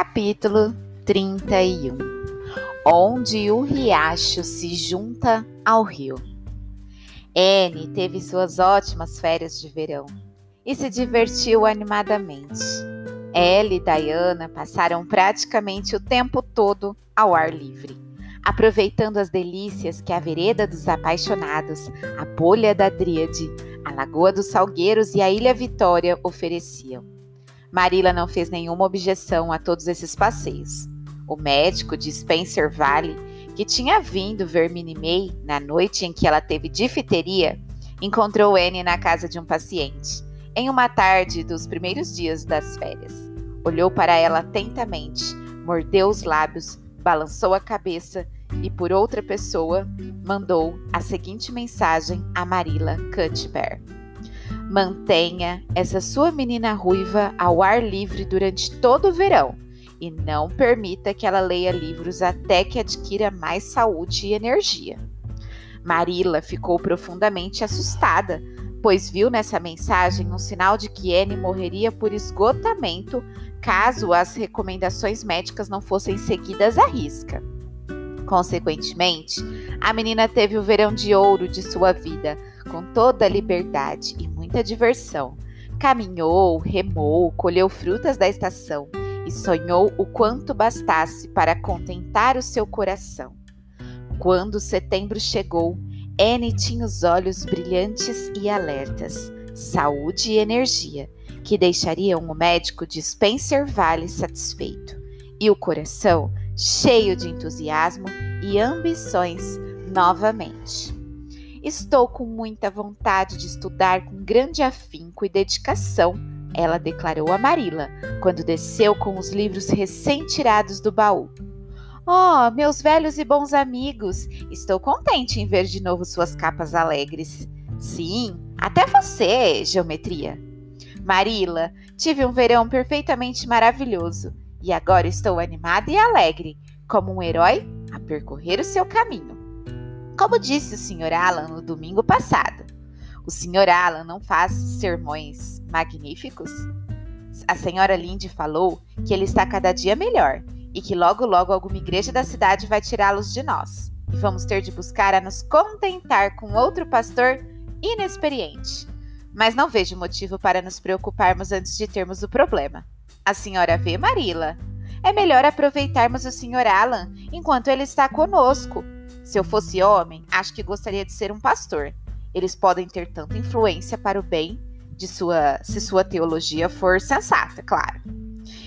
Capítulo 31 Onde o riacho se junta ao rio. Anne teve suas ótimas férias de verão e se divertiu animadamente. Ela e Diana passaram praticamente o tempo todo ao ar livre, aproveitando as delícias que a Vereda dos Apaixonados, a Bolha da Dríade, a Lagoa dos Salgueiros e a Ilha Vitória ofereciam. Marila não fez nenhuma objeção a todos esses passeios. O médico de Spencer Valley, que tinha vindo ver Minnie na noite em que ela teve difteria, encontrou Anne na casa de um paciente, em uma tarde dos primeiros dias das férias. Olhou para ela atentamente, mordeu os lábios, balançou a cabeça e, por outra pessoa, mandou a seguinte mensagem a Marilla Cuthbert. Mantenha essa sua menina ruiva ao ar livre durante todo o verão e não permita que ela leia livros até que adquira mais saúde e energia. Marilla ficou profundamente assustada, pois viu nessa mensagem um sinal de que Anne morreria por esgotamento caso as recomendações médicas não fossem seguidas à risca. Consequentemente, a menina teve o verão de ouro de sua vida, com toda a liberdade e muita diversão. Caminhou, remou, colheu frutas da estação e sonhou o quanto bastasse para contentar o seu coração. Quando setembro chegou, Anne tinha os olhos brilhantes e alertas, saúde e energia, que deixariam o médico de Spencer Valley satisfeito, e o coração cheio de entusiasmo e ambições novamente. Estou com muita vontade de estudar com grande afinco e dedicação, ela declarou a Marila, quando desceu com os livros recém-tirados do baú. Oh, meus velhos e bons amigos, estou contente em ver de novo suas capas alegres. Sim, até você, geometria. Marila, tive um verão perfeitamente maravilhoso e agora estou animada e alegre, como um herói a percorrer o seu caminho. Como disse o Sr. Alan no domingo passado, o Sr. Alan não faz sermões magníficos? A senhora Lindy falou que ele está cada dia melhor e que logo logo alguma igreja da cidade vai tirá-los de nós. E vamos ter de buscar a nos contentar com outro pastor inexperiente. Mas não vejo motivo para nos preocuparmos antes de termos o problema. A senhora vê, Marila? É melhor aproveitarmos o Sr. Alan enquanto ele está conosco se eu fosse homem, acho que gostaria de ser um pastor. Eles podem ter tanta influência para o bem de sua, se sua teologia for sensata, claro.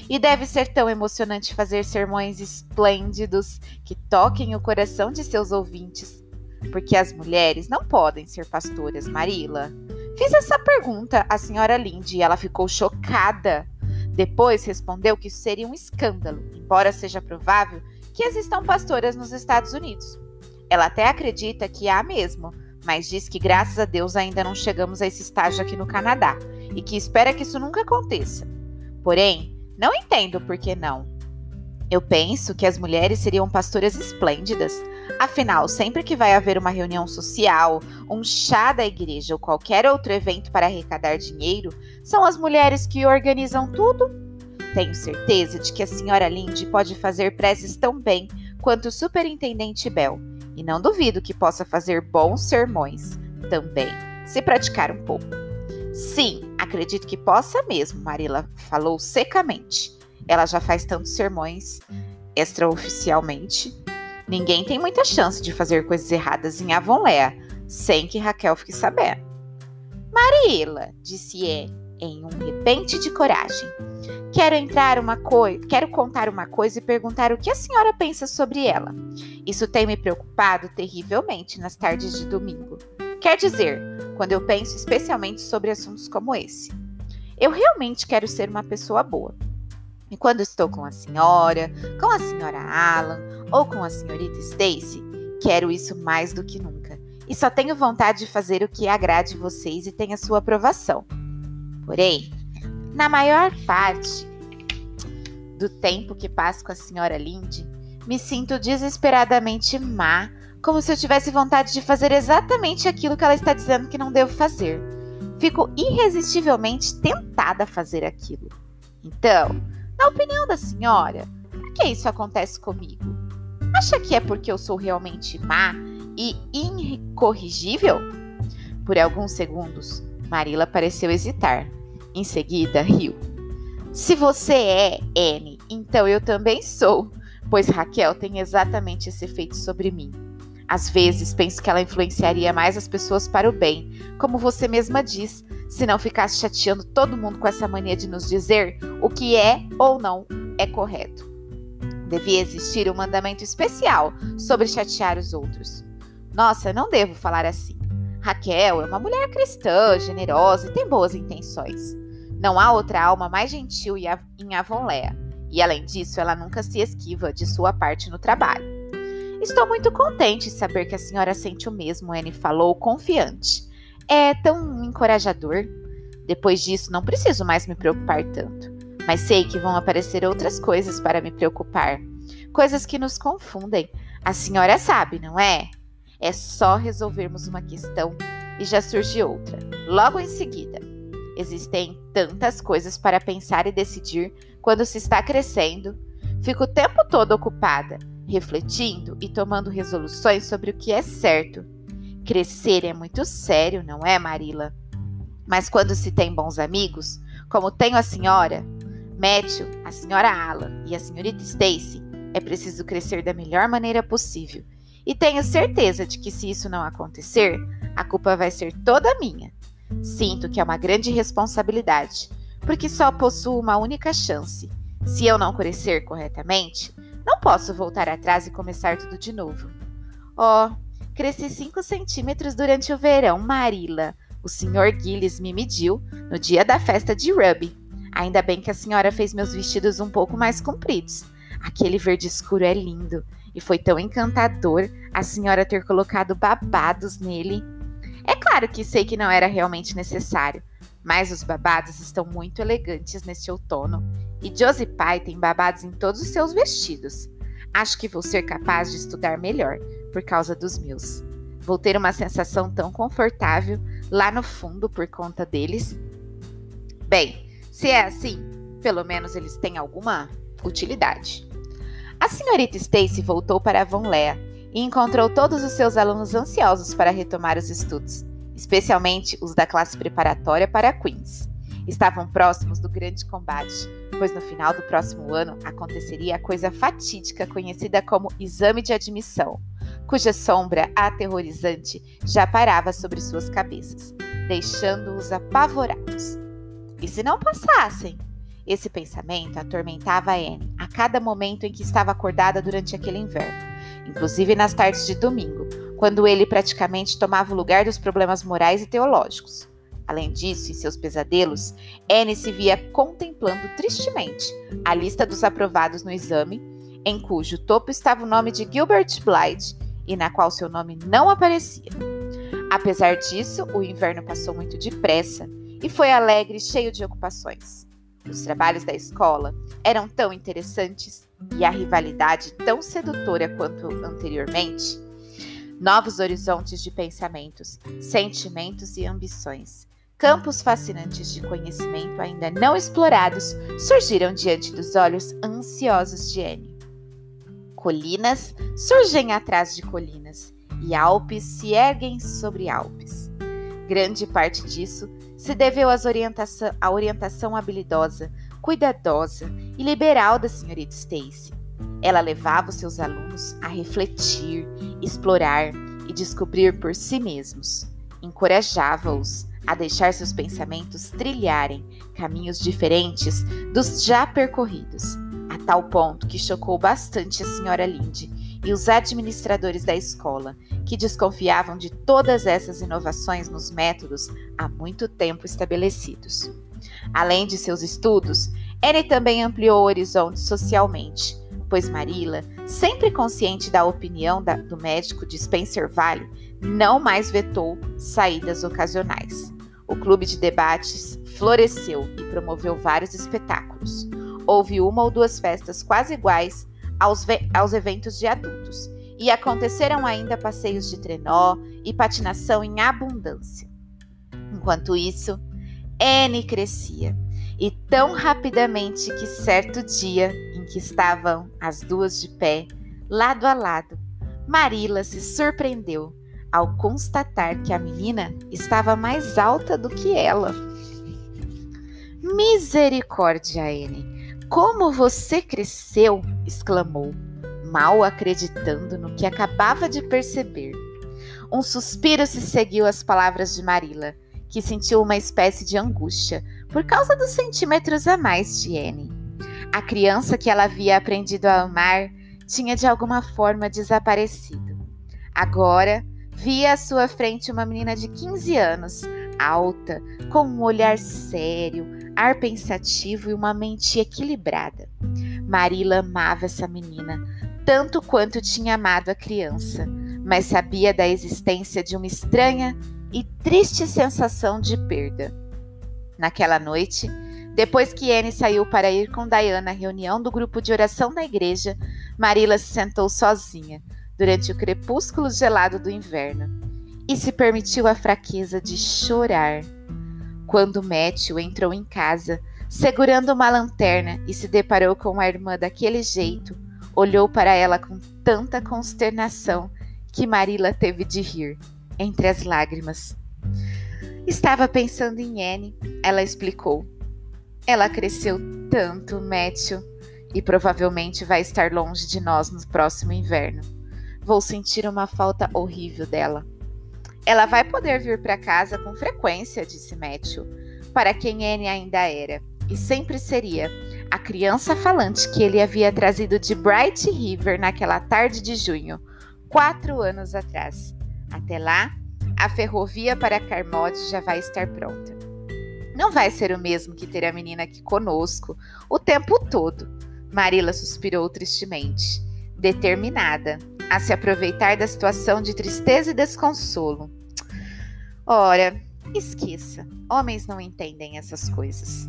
E deve ser tão emocionante fazer sermões esplêndidos que toquem o coração de seus ouvintes. Porque as mulheres não podem ser pastoras, Marila. Fiz essa pergunta à senhora Lindy e ela ficou chocada. Depois respondeu que isso seria um escândalo, embora seja provável que existam pastoras nos Estados Unidos. Ela até acredita que há mesmo, mas diz que graças a Deus ainda não chegamos a esse estágio aqui no Canadá e que espera que isso nunca aconteça. Porém, não entendo por que não. Eu penso que as mulheres seriam pastoras esplêndidas. Afinal, sempre que vai haver uma reunião social, um chá da igreja ou qualquer outro evento para arrecadar dinheiro, são as mulheres que organizam tudo. Tenho certeza de que a senhora Lindy pode fazer preces tão bem quanto o superintendente Bell e não duvido que possa fazer bons sermões também, se praticar um pouco. Sim, acredito que possa mesmo, Marila falou secamente. Ela já faz tantos sermões extraoficialmente. Ninguém tem muita chance de fazer coisas erradas em Avonlea, sem que Raquel fique sabendo. Marila, disse Anne, em um repente de coragem. Quero entrar uma coisa, quero contar uma coisa e perguntar o que a senhora pensa sobre ela. Isso tem me preocupado terrivelmente nas tardes de domingo. Quer dizer, quando eu penso especialmente sobre assuntos como esse. Eu realmente quero ser uma pessoa boa. E quando estou com a senhora, com a senhora Alan ou com a senhorita Stacy, quero isso mais do que nunca. E só tenho vontade de fazer o que agrade vocês e tenha sua aprovação. Porém, na maior parte do tempo que passo com a senhora Lindy, me sinto desesperadamente má, como se eu tivesse vontade de fazer exatamente aquilo que ela está dizendo que não devo fazer. Fico irresistivelmente tentada a fazer aquilo. Então, Na opinião da senhora, por que isso acontece comigo? Acha que é porque eu sou realmente má e incorrigível? Por alguns segundos, Marila pareceu hesitar. Em seguida, riu. Se você é N, então eu também sou, pois Raquel tem exatamente esse efeito sobre mim. Às vezes penso que ela influenciaria mais as pessoas para o bem, como você mesma diz, se não ficasse chateando todo mundo com essa mania de nos dizer o que é ou não é correto. Devia existir um mandamento especial sobre chatear os outros. Nossa, não devo falar assim. Raquel é uma mulher cristã, generosa e tem boas intenções. Não há outra alma mais gentil em Avonlea, e além disso, ela nunca se esquiva de sua parte no trabalho. Estou muito contente em saber que a senhora sente o mesmo, Anne falou, confiante. É tão encorajador. Depois disso, não preciso mais me preocupar tanto. Mas sei que vão aparecer outras coisas para me preocupar. Coisas que nos confundem. A senhora sabe, não é? É só resolvermos uma questão e já surge outra. Logo em seguida. Existem tantas coisas para pensar e decidir quando se está crescendo. Fico o tempo todo ocupada, refletindo e tomando resoluções sobre o que é certo. Crescer é muito sério, não é, Marila? Mas quando se tem bons amigos, como tenho a senhora, Matthew, a senhora Alan e a senhorita Stacy, é preciso crescer da melhor maneira possível. E tenho certeza de que se isso não acontecer, a culpa vai ser toda minha. Sinto que é uma grande responsabilidade, porque só possuo uma única chance. Se eu não crescer corretamente, não posso voltar atrás e começar tudo de novo. Oh, cresci 5 centímetros durante o verão, Marila. O Sr. Gillis me mediu no dia da festa de Ruby. Ainda bem que a senhora fez meus vestidos um pouco mais compridos. Aquele verde escuro é lindo e foi tão encantador a senhora ter colocado babados nele. Claro que sei que não era realmente necessário, mas os babados estão muito elegantes neste outono e Josie Pai tem babados em todos os seus vestidos. Acho que vou ser capaz de estudar melhor por causa dos meus. Vou ter uma sensação tão confortável lá no fundo por conta deles. Bem, se é assim, pelo menos eles têm alguma utilidade. A senhorita Stacy voltou para Von Lea e encontrou todos os seus alunos ansiosos para retomar os estudos, especialmente os da classe preparatória para Queens. Estavam próximos do grande combate, pois no final do próximo ano aconteceria a coisa fatídica conhecida como exame de admissão, cuja sombra aterrorizante já parava sobre suas cabeças, deixando-os apavorados. E se não passassem? Esse pensamento atormentava Anne a cada momento em que estava acordada durante aquele inverno inclusive nas tardes de domingo, quando ele praticamente tomava o lugar dos problemas morais e teológicos. Além disso, em seus pesadelos, Anne se via contemplando tristemente a lista dos aprovados no exame, em cujo topo estava o nome de Gilbert Blythe e na qual seu nome não aparecia. Apesar disso, o inverno passou muito depressa e foi alegre e cheio de ocupações. Os trabalhos da escola eram tão interessantes e a rivalidade tão sedutora quanto anteriormente. Novos horizontes de pensamentos, sentimentos e ambições, campos fascinantes de conhecimento ainda não explorados surgiram diante dos olhos ansiosos de Anne. Colinas surgem atrás de colinas e Alpes se erguem sobre Alpes. Grande parte disso se deveu orientação, à orientação habilidosa, cuidadosa e liberal da senhorita Stacy. Ela levava os seus alunos a refletir, explorar e descobrir por si mesmos. Encorajava-os a deixar seus pensamentos trilharem caminhos diferentes dos já percorridos, a tal ponto que chocou bastante a senhora Linde e os administradores da escola, que desconfiavam de todas essas inovações nos métodos há muito tempo estabelecidos. Além de seus estudos, Anne também ampliou o horizonte socialmente, pois Marilla, sempre consciente da opinião da, do médico de Spencer Valley, não mais vetou saídas ocasionais. O clube de debates floresceu e promoveu vários espetáculos. Houve uma ou duas festas quase iguais aos, aos eventos de adultos, e aconteceram ainda passeios de trenó e patinação em abundância. Enquanto isso, Anne crescia e tão rapidamente que certo dia que estavam as duas de pé, lado a lado, Marila se surpreendeu ao constatar que a menina estava mais alta do que ela. Misericórdia, Anne! Como você cresceu! exclamou, mal acreditando no que acabava de perceber. Um suspiro se seguiu às palavras de Marila, que sentiu uma espécie de angústia por causa dos centímetros a mais de Anne. A criança que ela havia aprendido a amar tinha de alguma forma desaparecido. Agora, via à sua frente uma menina de 15 anos, alta, com um olhar sério, ar pensativo e uma mente equilibrada. Marila amava essa menina, tanto quanto tinha amado a criança, mas sabia da existência de uma estranha e triste sensação de perda. Naquela noite, depois que Anne saiu para ir com Diana à reunião do grupo de oração da igreja, Marila se sentou sozinha, durante o crepúsculo gelado do inverno e se permitiu a fraqueza de chorar. Quando Matthew entrou em casa, segurando uma lanterna e se deparou com a irmã daquele jeito, olhou para ela com tanta consternação que Marilla teve de rir, entre as lágrimas. Estava pensando em Anne, ela explicou. Ela cresceu tanto, Matthew, e provavelmente vai estar longe de nós no próximo inverno. Vou sentir uma falta horrível dela. Ela vai poder vir para casa com frequência, disse Matthew, para quem Anne ainda era, e sempre seria a criança falante que ele havia trazido de Bright River naquela tarde de junho, quatro anos atrás. Até lá, a ferrovia para Carmode já vai estar pronta. Não vai ser o mesmo que ter a menina aqui conosco o tempo todo. Marilla suspirou tristemente, determinada a se aproveitar da situação de tristeza e desconsolo. Ora, esqueça, homens não entendem essas coisas.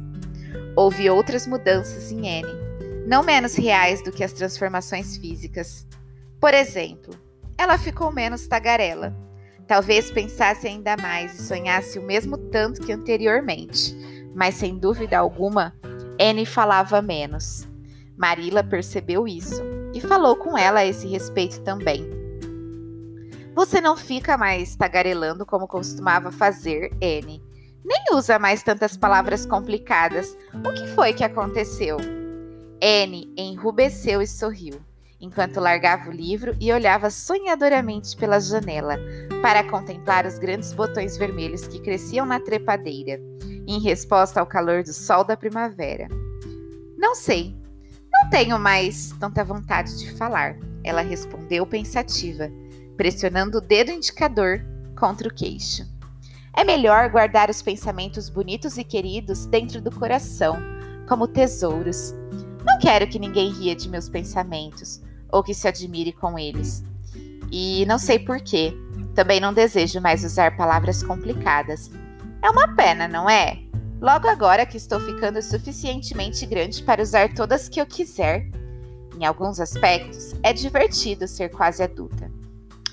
Houve outras mudanças em Anne, não menos reais do que as transformações físicas. Por exemplo, ela ficou menos tagarela. Talvez pensasse ainda mais e sonhasse o mesmo tanto que anteriormente, mas sem dúvida alguma, Anne falava menos. Marilla percebeu isso e falou com ela a esse respeito também. Você não fica mais tagarelando como costumava fazer, Anne. Nem usa mais tantas palavras complicadas. O que foi que aconteceu? Anne enrubesceu e sorriu, enquanto largava o livro e olhava sonhadoramente pela janela para contemplar os grandes botões vermelhos que cresciam na trepadeira, em resposta ao calor do sol da primavera. Não sei, não tenho mais tanta vontade de falar, ela respondeu pensativa, pressionando o dedo indicador contra o queixo. É melhor guardar os pensamentos bonitos e queridos dentro do coração, como tesouros. Não quero que ninguém ria de meus pensamentos ou que se admire com eles. E não sei porquê, também não desejo mais usar palavras complicadas. É uma pena, não é? Logo agora que estou ficando suficientemente grande para usar todas que eu quiser. Em alguns aspectos, é divertido ser quase adulta.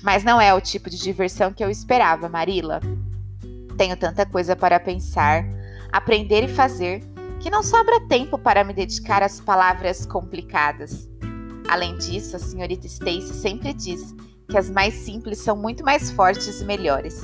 Mas não é o tipo de diversão que eu esperava, Marila. Tenho tanta coisa para pensar, aprender e fazer que não sobra tempo para me dedicar às palavras complicadas. Além disso, a senhorita Stacy sempre diz que as mais simples são muito mais fortes e melhores.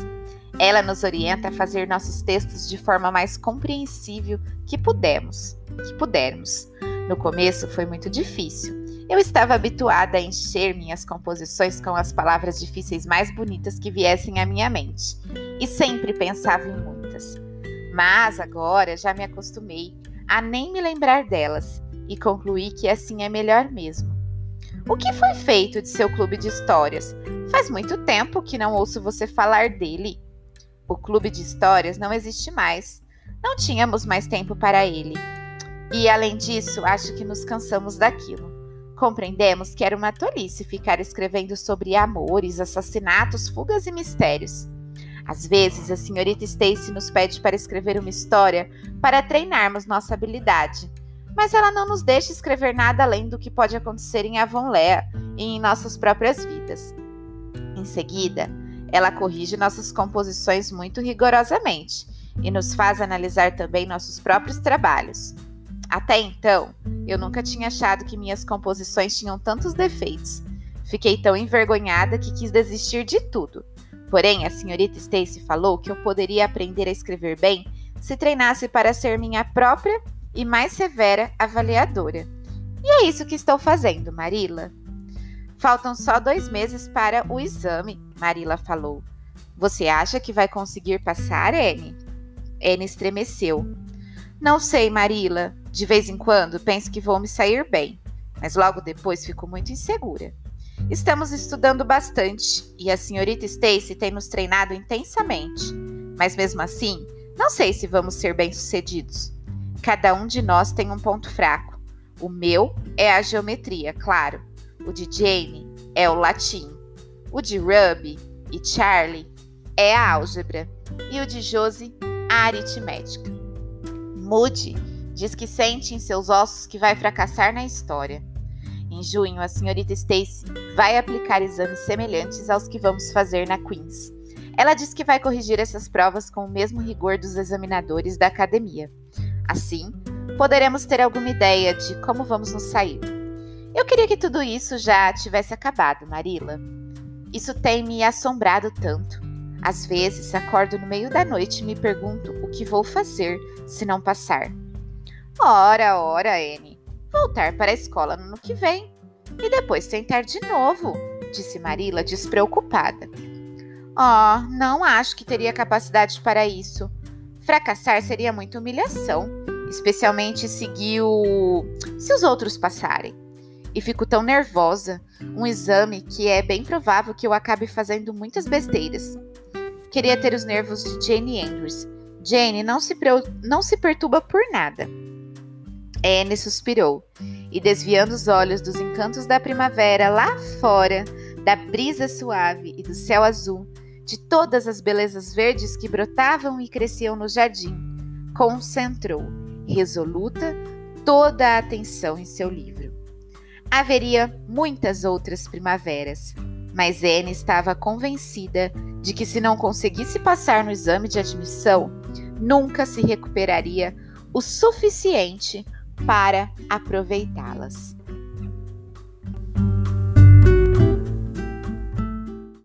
Ela nos orienta a fazer nossos textos de forma mais compreensível que pudemos, que pudermos. No começo foi muito difícil. Eu estava habituada a encher minhas composições com as palavras difíceis mais bonitas que viessem à minha mente, e sempre pensava em muitas. Mas agora já me acostumei a nem me lembrar delas e concluí que assim é melhor mesmo. O que foi feito de seu clube de histórias? Faz muito tempo que não ouço você falar dele. O clube de histórias não existe mais. Não tínhamos mais tempo para ele. E além disso, acho que nos cansamos daquilo. Compreendemos que era uma tolice ficar escrevendo sobre amores, assassinatos, fugas e mistérios. Às vezes, a senhorita Stacy nos pede para escrever uma história para treinarmos nossa habilidade, mas ela não nos deixa escrever nada além do que pode acontecer em Avonlea e em nossas próprias vidas. Em seguida, ela corrige nossas composições muito rigorosamente e nos faz analisar também nossos próprios trabalhos. Até então, eu nunca tinha achado que minhas composições tinham tantos defeitos. Fiquei tão envergonhada que quis desistir de tudo. Porém, a senhorita Stacy falou que eu poderia aprender a escrever bem se treinasse para ser minha própria e mais severa avaliadora. E é isso que estou fazendo, Marila. Faltam só dois meses para o exame, Marila falou. Você acha que vai conseguir passar, Anne? Anne estremeceu. Não sei, Marila. De vez em quando penso que vou me sair bem, mas logo depois fico muito insegura. Estamos estudando bastante e a senhorita Stacy tem nos treinado intensamente, mas mesmo assim, não sei se vamos ser bem-sucedidos. Cada um de nós tem um ponto fraco. O meu é a geometria, claro. O de Jane é o latim. O de Ruby e Charlie é a álgebra. E o de Josie, a aritmética. Moody diz que sente em seus ossos que vai fracassar na história. Em junho, a senhorita Stacy vai aplicar exames semelhantes aos que vamos fazer na Queen's. Ela diz que vai corrigir essas provas com o mesmo rigor dos examinadores da academia. Assim, poderemos ter alguma ideia de como vamos nos sair. Eu queria que tudo isso já tivesse acabado, Marila. Isso tem me assombrado tanto. Às vezes acordo no meio da noite e me pergunto o que vou fazer se não passar. Ora, ora, Anne, voltar para a escola no ano que vem e depois tentar de novo, disse Marila despreocupada. Oh, não acho que teria capacidade para isso. Fracassar seria muita humilhação, especialmente se o... se os outros passarem. E fico tão nervosa. Um exame que é bem provável que eu acabe fazendo muitas besteiras. Queria ter os nervos de Jane Andrews. Jane não se, não se perturba por nada. Anne suspirou e, desviando os olhos dos encantos da primavera lá fora, da brisa suave e do céu azul, de todas as belezas verdes que brotavam e cresciam no jardim, concentrou, resoluta, toda a atenção em seu livro. Haveria muitas outras primaveras, mas Anne estava convencida de que, se não conseguisse passar no exame de admissão, nunca se recuperaria o suficiente para aproveitá-las.